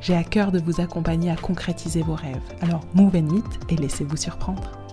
J'ai à cœur de vous accompagner à concrétiser vos rêves. Alors move and meet et laissez-vous surprendre.